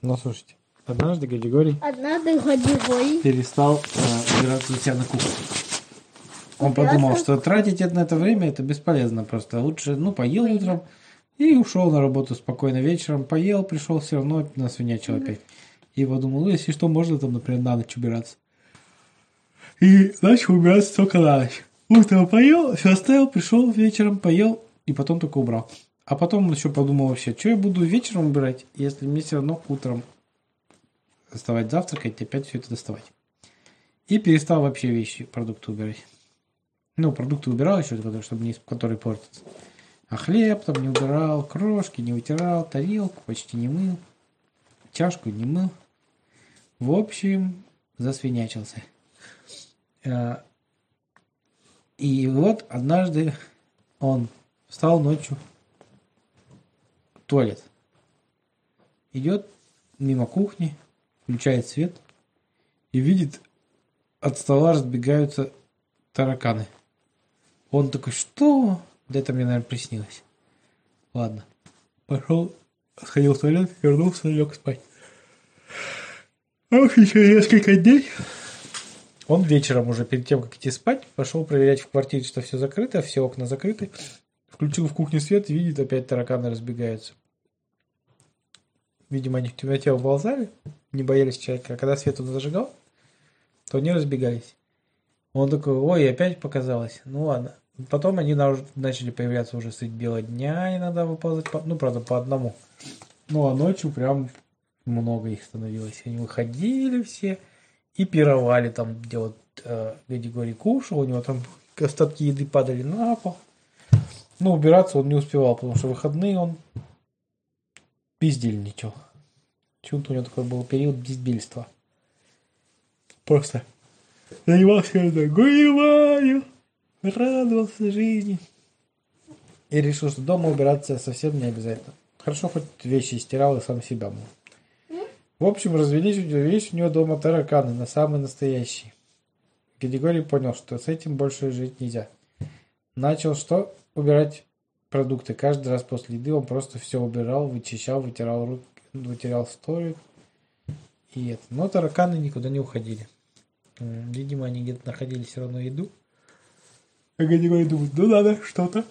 Ну, слушайте, однажды Григорий Однажды Григорий перестал э, убираться у себя на кухне. Он Убираться? подумал, что тратить это на это время это бесполезно просто. Лучше, ну, поел утром и ушел на работу спокойно вечером. Поел, пришел, все равно насвинячил опять. И подумал, ну, если что, можно там, например, на ночь убираться. И начал убираться только на ночь. Утром поел, все оставил, пришел вечером, поел, и потом только убрал. А потом еще подумал вообще, что я буду вечером убирать, если мне все равно утром вставать завтракать и опять все это доставать. И перестал вообще вещи, продукты убирать. Ну, продукты убирал еще, чтобы не, которые портятся. А хлеб там не убирал, крошки не вытирал, тарелку почти не мыл, чашку не мыл. В общем, засвинячился. Э, И вот однажды он встал ночью туалет. Идет мимо кухни, включает свет и видит, от стола разбегаются тараканы. Он такой, что? Да это мне, наверное, приснилось. Ладно. Пошел, сходил в туалет, вернулся, лег спать. Ох, еще несколько дней. Он вечером уже, перед тем, как идти спать, пошел проверять в квартире, что все закрыто, все окна закрыты. Включил в кухне свет и видит, опять тараканы разбегаются. Видимо, они в темноте уползали, не боялись человека. А когда свет он зажигал, то они разбегались. Он такой, ой, опять показалось. Ну ладно. Потом они на- начали появляться уже средь бела дня, иногда выползать, по- ну, правда, по одному. Ну, а ночью прям много их становилось. Они выходили все и пировали там, где вот э, Григорий кушал, у него там остатки еды падали на пол. Ну, убираться он не успевал, потому что выходные он бездельничал. Почему-то у него такой был период бездельства. Просто занимался гореванию, радовался жизни. И решил, что дома убираться совсем не обязательно. Хорошо, хоть вещи стирал и сам себя мыл. В общем, развелись, развелись у него дома тараканы, на самые настоящие. Григорий понял, что с этим больше жить нельзя. Начал что? Убирать продукты. Каждый раз после еды он просто все убирал, вычищал, вытирал руки, вытирал столик. И это. Но тараканы никуда не уходили. Видимо, они где-то находили все равно еду. А Григорий думает, ну надо что-то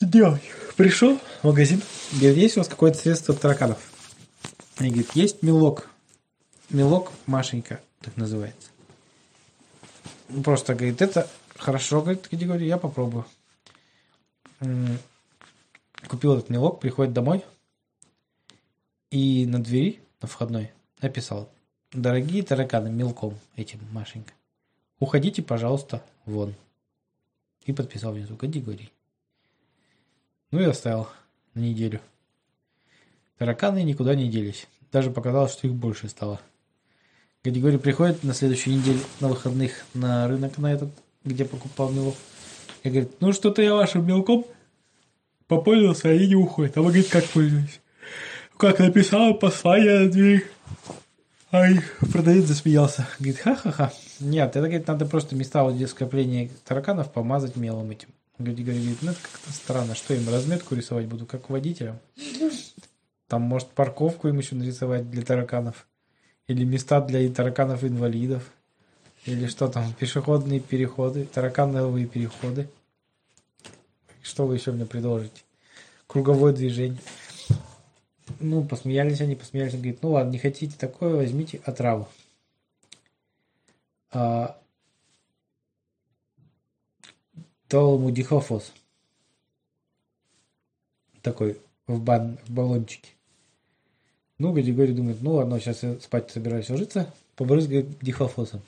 сделать. Пришел в магазин, говорит, есть у вас какое-то средство от тараканов? Они говорят, есть мелок. Мелок Машенька, так называется. Просто, говорит, это хорошо, говорит, Григорий, я попробую. Купил этот мелок, приходит домой и на двери, на входной, написал, дорогие тараканы, мелком этим, Машенька, уходите, пожалуйста, вон. И подписал внизу, Григорий. Ну и оставил на неделю. Тараканы никуда не делись. Даже показалось, что их больше стало. Григорий приходит на следующую неделю на выходных на рынок на этот, где покупал мелок. И говорит, ну что-то я вашим мелком попользовался, они не уходят. А вы, говорит, как пользуетесь? Как написал послание на дверь. А их продавец засмеялся. Говорит, ха-ха-ха. Нет, это, говорит, надо просто места вот, где скопления тараканов помазать мелом этим. Григорий говорит, ну это как-то странно. Что им, разметку рисовать буду, как водителям? Там, может, парковку им еще нарисовать для тараканов. Или места для тараканов-инвалидов. Или что там, пешеходные переходы, таракановые переходы. Что вы еще мне предложите? Круговое движение. Ну, посмеялись они, посмеялись. Он говорит, ну ладно, не хотите такое, возьмите отраву. А, дал ему дихлофос. Такой в, бан, в баллончике. Ну, Григорий думает, ну ладно, сейчас я спать собираюсь ложиться, побрызгает дихлофосом.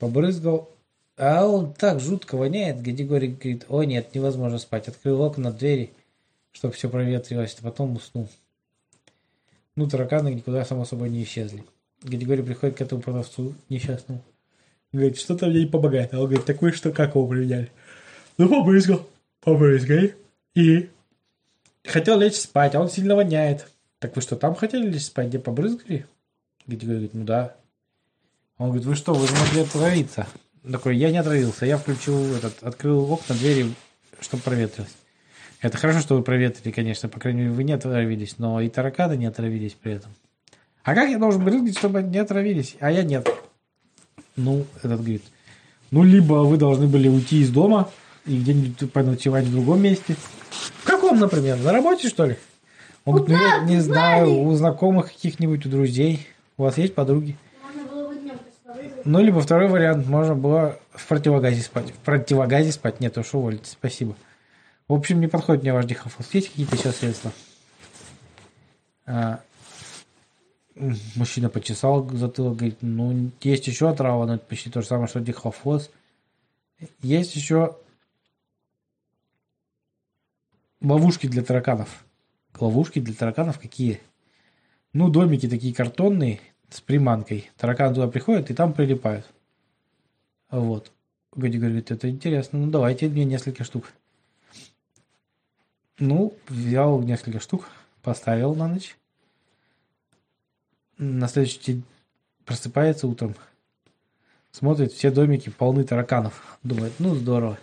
Побрызгал, а он так жутко воняет. Григорий говорит, о нет, невозможно спать. Открыл окна, двери, чтобы все проветрилось, а потом уснул. Ну, тараканы никуда, само собой, не исчезли. Григорий приходит к этому продавцу несчастному. Говорит, что-то мне не помогает. А он говорит, так что, как его применяли? Ну, побрызгал. Побрызгай. И? Хотел лечь спать, а он сильно воняет. Так вы что, там хотели лечь спать, где побрызгали? Григорий говорит, ну да. Он говорит, вы что, вы же могли отравиться. Он такой, я не отравился, я включил этот, открыл окна, двери, чтобы проветрилось. Это хорошо, что вы проветрили, конечно, по крайней мере, вы не отравились, но и тараканы не отравились при этом. А как я должен брызгать, чтобы они не отравились? А я нет. Ну, этот говорит, ну, либо вы должны были уйти из дома и где-нибудь поночевать в другом месте. В каком, например? На работе, что ли? Он говорит, ну, я не знаю, у знакомых каких-нибудь, у друзей. У вас есть подруги? Можно было бы днем Ну, либо второй вариант, можно было в противогазе спать. В противогазе спать? Нет, уж уволите, спасибо. В общем, не подходит мне ваш дихофос. Есть какие-то еще средства? А, мужчина почесал затылок, говорит, ну, есть еще трава, но это почти то же самое, что дихофос. Есть еще ловушки для тараканов. Ловушки для тараканов какие? Ну, домики такие картонные с приманкой. Тараканы туда приходят и там прилипают. Вот. Годи говорит, это интересно. Ну, давайте мне несколько штук. Ну, взял несколько штук, поставил на ночь. На следующий день просыпается утром. Смотрит, все домики полны тараканов. Думает, ну, здорово.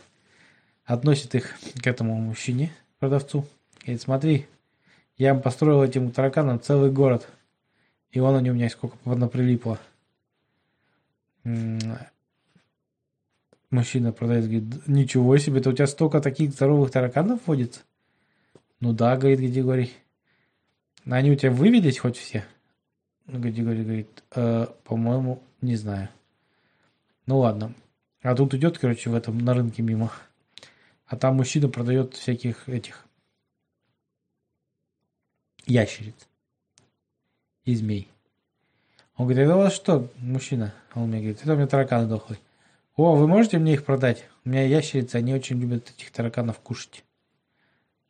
Относит их к этому мужчине, продавцу. Говорит, смотри, я построил этим тараканам целый город. И вон они у меня сколько прилипло. Мужчина продает, говорит, ничего себе, это у тебя столько таких здоровых тараканов водится? Ну да, говорит Григорий. Они у тебя вывелись хоть все? Григорий говорит, э, по-моему, не знаю. Ну ладно. А тут идет, короче, в этом, на рынке мимо. А там мужчина продает всяких этих ящериц и змей. Он говорит, это у вас что, мужчина? Он мне говорит, это у меня тараканы дохлые. О, вы можете мне их продать? У меня ящерицы, они очень любят этих тараканов кушать.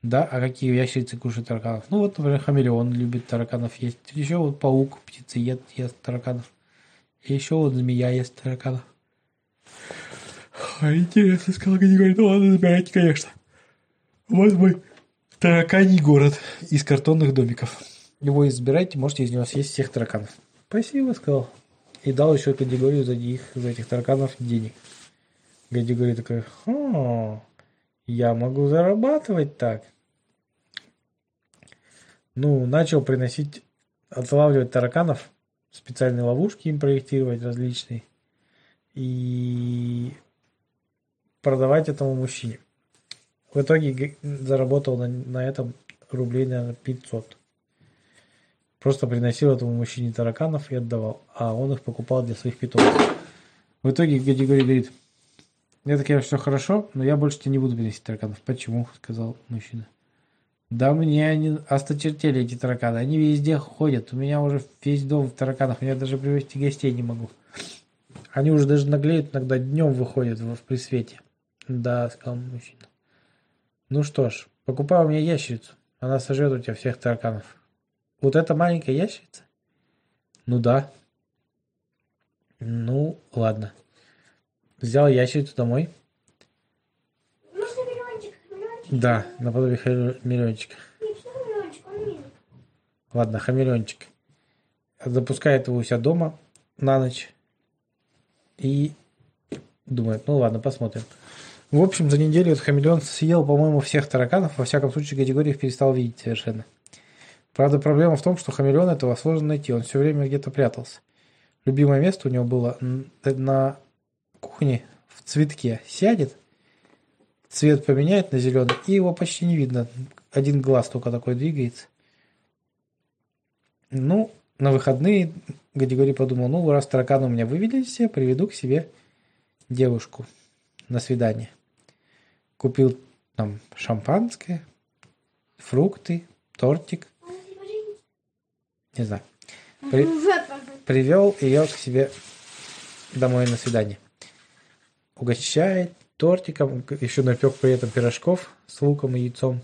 Да, а какие ящерицы кушают тараканов? Ну вот, например, хамелеон любит тараканов есть. Еще вот паук, птица ест, ест тараканов. И еще вот змея ест тараканов. А интересно, сказал говорит, ну ладно, забирайте, конечно. Вот мой тараканий город из картонных домиков. Его избирайте, можете из него съесть всех тараканов. Спасибо, сказал. И дал еще категорию за, них, за этих тараканов денег. Гади говорит такой, о, я могу зарабатывать так. Ну, начал приносить, отлавливать тараканов, специальные ловушки им проектировать различные и продавать этому мужчине. В итоге заработал на, на этом рублей, наверное, 500. Просто приносил этому мужчине тараканов и отдавал, а он их покупал для своих питомцев. В итоге Гадигорий говорит, это, конечно, все хорошо, но я больше тебе не буду приносить тараканов. Почему? Сказал мужчина. Да мне они осточертели, эти тараканы. Они везде ходят. У меня уже весь дом в тараканах. Я даже привезти гостей не могу. Они уже даже наглеют, иногда днем выходят в, в присвете. Да, сказал мужчина. Ну что ж, покупай у меня ящерицу. Она сожрет у тебя всех тараканов. Вот эта маленькая ящерица? Ну да. Ну, ладно. Взял ящерицу домой. Можно миллиончик? Миллиончик? Да, наподобие хамелеончика. Ладно, хамелеончик. Запускает его у себя дома на ночь. И думает, ну ладно, посмотрим. В общем, за неделю этот хамелеон съел, по-моему, всех тараканов. Во всяком случае, категории их перестал видеть совершенно. Правда, проблема в том, что хамелеон этого сложно найти. Он все время где-то прятался. Любимое место у него было на кухне в цветке. Сядет, цвет поменяет на зеленый, и его почти не видно. Один глаз только такой двигается. Ну, на выходные Гадигорий подумал, ну, раз тараканы у меня вывели все, приведу к себе девушку на свидание. Купил там шампанское, фрукты, тортик. Не знаю. При- привел ее к себе домой на свидание. Угощает тортиком, еще напек при этом пирожков с луком и яйцом.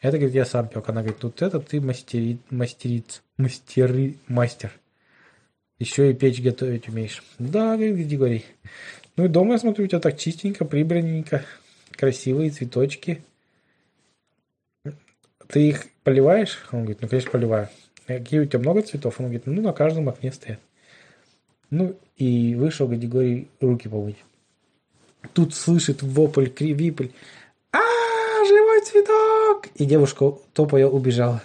Это, говорит, я сам пек. Она говорит, тут это ты мастери, мастериц, мастери, мастер. Еще и печь готовить умеешь. Да, говорит Григорий. Ну и дома, я смотрю, у тебя так чистенько, прибранненько, красивые цветочки. Ты их поливаешь? Он говорит, ну, конечно, поливаю. Какие у тебя много цветов? Он говорит, ну, на каждом окне стоят. Ну, и вышел Гадигорий руки помыть. Тут слышит вопль, кривипль. А, живой цветок! И девушка, топая, убежала.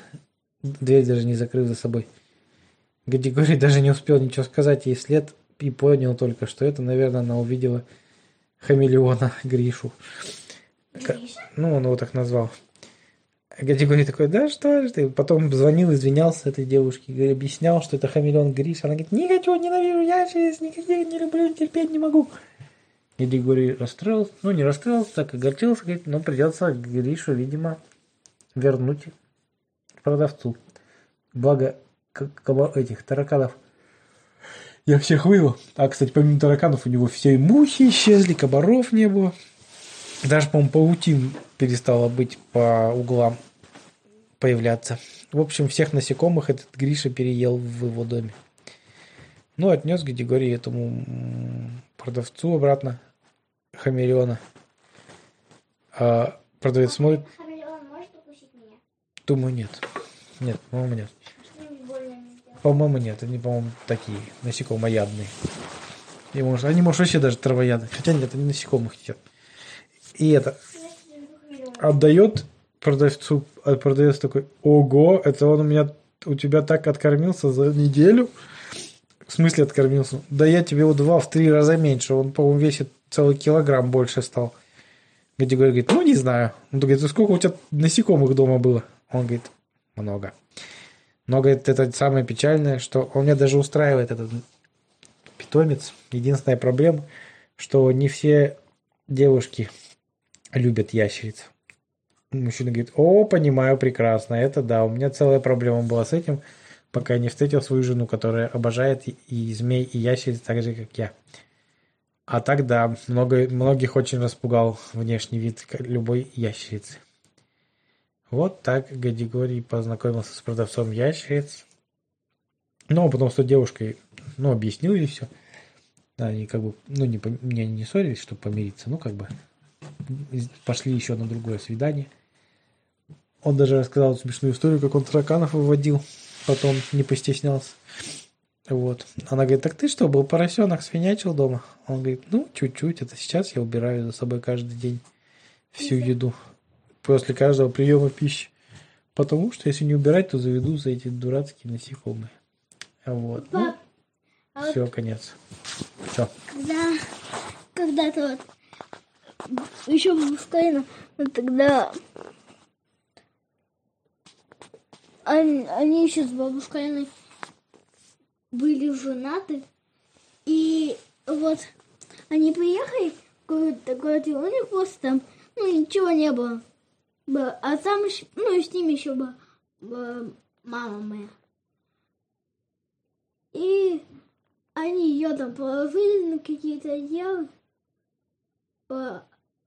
Дверь даже не закрыв за собой. Гадигорий даже не успел ничего сказать ей вслед и понял только, что это, наверное, она увидела хамелеона Гришу. Гриша? Ну, он его так назвал. Гадигорий такой, да что ж ты? Потом звонил, извинялся этой девушке, объяснял, что это хамелеон Гриша. Она говорит, не хочу, ненавижу ящериц, никаких не люблю, терпеть не могу. Гадигорий расстроился, ну не расстроился, так огорчился, говорит, ну придется Гришу, видимо, вернуть продавцу. Благо, этих тараканов я всех вывел. А, кстати, помимо тараканов у него все и мухи исчезли, комаров не было. Даже, по-моему, паутин перестала быть по углам появляться. В общем, всех насекомых этот Гриша переел в его доме. Ну, отнес Гадигорий этому продавцу обратно хамелеона. А продавец смотрит, Хамелеон может укусить меня? думаю, нет. Нет, по-моему, нет. По-моему, нет. Они, по-моему, такие насекомоядные. И может, они, может, вообще даже травоядные. Хотя нет, они насекомых едят. И это, отдает продавцу, а продавец такой, ого, это он у меня, у тебя так откормился за неделю? В смысле откормился? Да я тебе его два в три раза меньше, он, по-моему, весит целый килограмм больше стал. Гадигорий говорит, ну, не знаю. Он говорит, «Ну, сколько у тебя насекомых дома было? Он говорит, много. Но, говорит, это самое печальное, что он меня даже устраивает этот питомец. Единственная проблема, что не все девушки любят ящериц. Мужчина говорит, о, понимаю прекрасно, это да, у меня целая проблема была с этим, пока я не встретил свою жену, которая обожает и, змей, и ящериц так же, как я. А так да, много, многих очень распугал внешний вид любой ящерицы. Вот так Гадигорий познакомился с продавцом ящериц. Ну, а потом с той девушкой, ну, объяснил ей все. Они как бы, ну, не, не, не ссорились, чтобы помириться, ну, как бы пошли еще на другое свидание. Он даже рассказал смешную историю, как он тараканов выводил, потом не постеснялся. Вот. Она говорит, так ты что, был поросенок, свинячил дома? Он говорит, ну, чуть-чуть, это сейчас я убираю за собой каждый день всю еду. После каждого приема пищи. Потому что если не убирать, то заведу за эти дурацкие насекомые. Вот. Ну, Пап, а вот все, конец. Все. когда когда-то вот еще вот тогда они, они еще с бабушкой были женаты. И вот они приехали в какой-то город, и у них просто там ну ничего не было, а там ещё- ну и с ними еще была, мама моя. И они ее там положили на какие-то одеяла,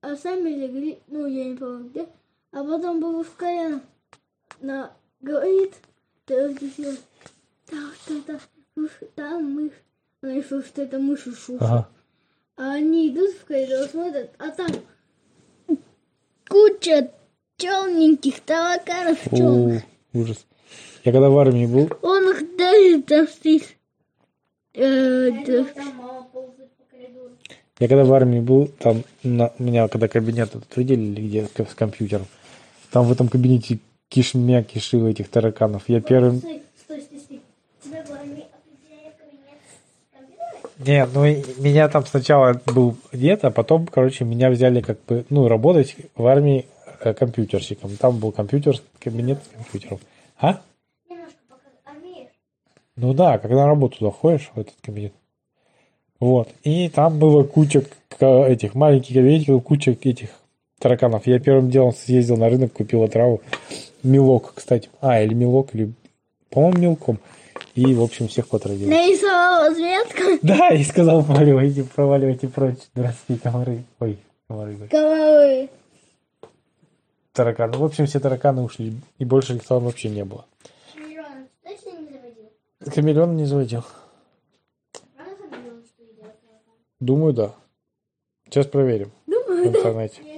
а, сами легли, ну, я не помню где, а потом бабушка на, говорит, так, так, слушай, там мышь. Она решила, что это мышь и шуша. Ага. А они идут в коридор, смотрят, а там куча черненьких тараканов черных. О, ужас. Я когда в армии был, Он их даже там стоит. Э, да. Я когда в армии был, там на, у меня когда кабинет этот выделили, где с, компьютером, там в этом кабинете кишмя кишило этих тараканов. Я первым... Стой, стой, стой, стой. Тебя в армии? Нет, ну меня там сначала был дед, а потом, короче, меня взяли как бы, ну, работать в армии э, компьютерщиком. Там был компьютер, кабинет с компьютером. А? Ну да, когда на работу заходишь в этот кабинет. Вот. И там было куча этих маленьких кабинетиков, куча этих тараканов. Я первым делом съездил на рынок, купил отраву. Мелок, кстати. А, или мелок, или, по-моему, мелком. И, в общем, всех потравил. Нарисовала зверка. Да, и сказал, проваливайте, проваливайте прочь, дурацкие комары. Ой, комары. Комары. тараканы. В общем, все тараканы ушли, и больше их там вообще не было. Хамелеон точно не заводил? Хамелеон не заводил. Правда хамелеон, что едят тараканы? Думаю, да. Сейчас проверим Думаю, в интернете.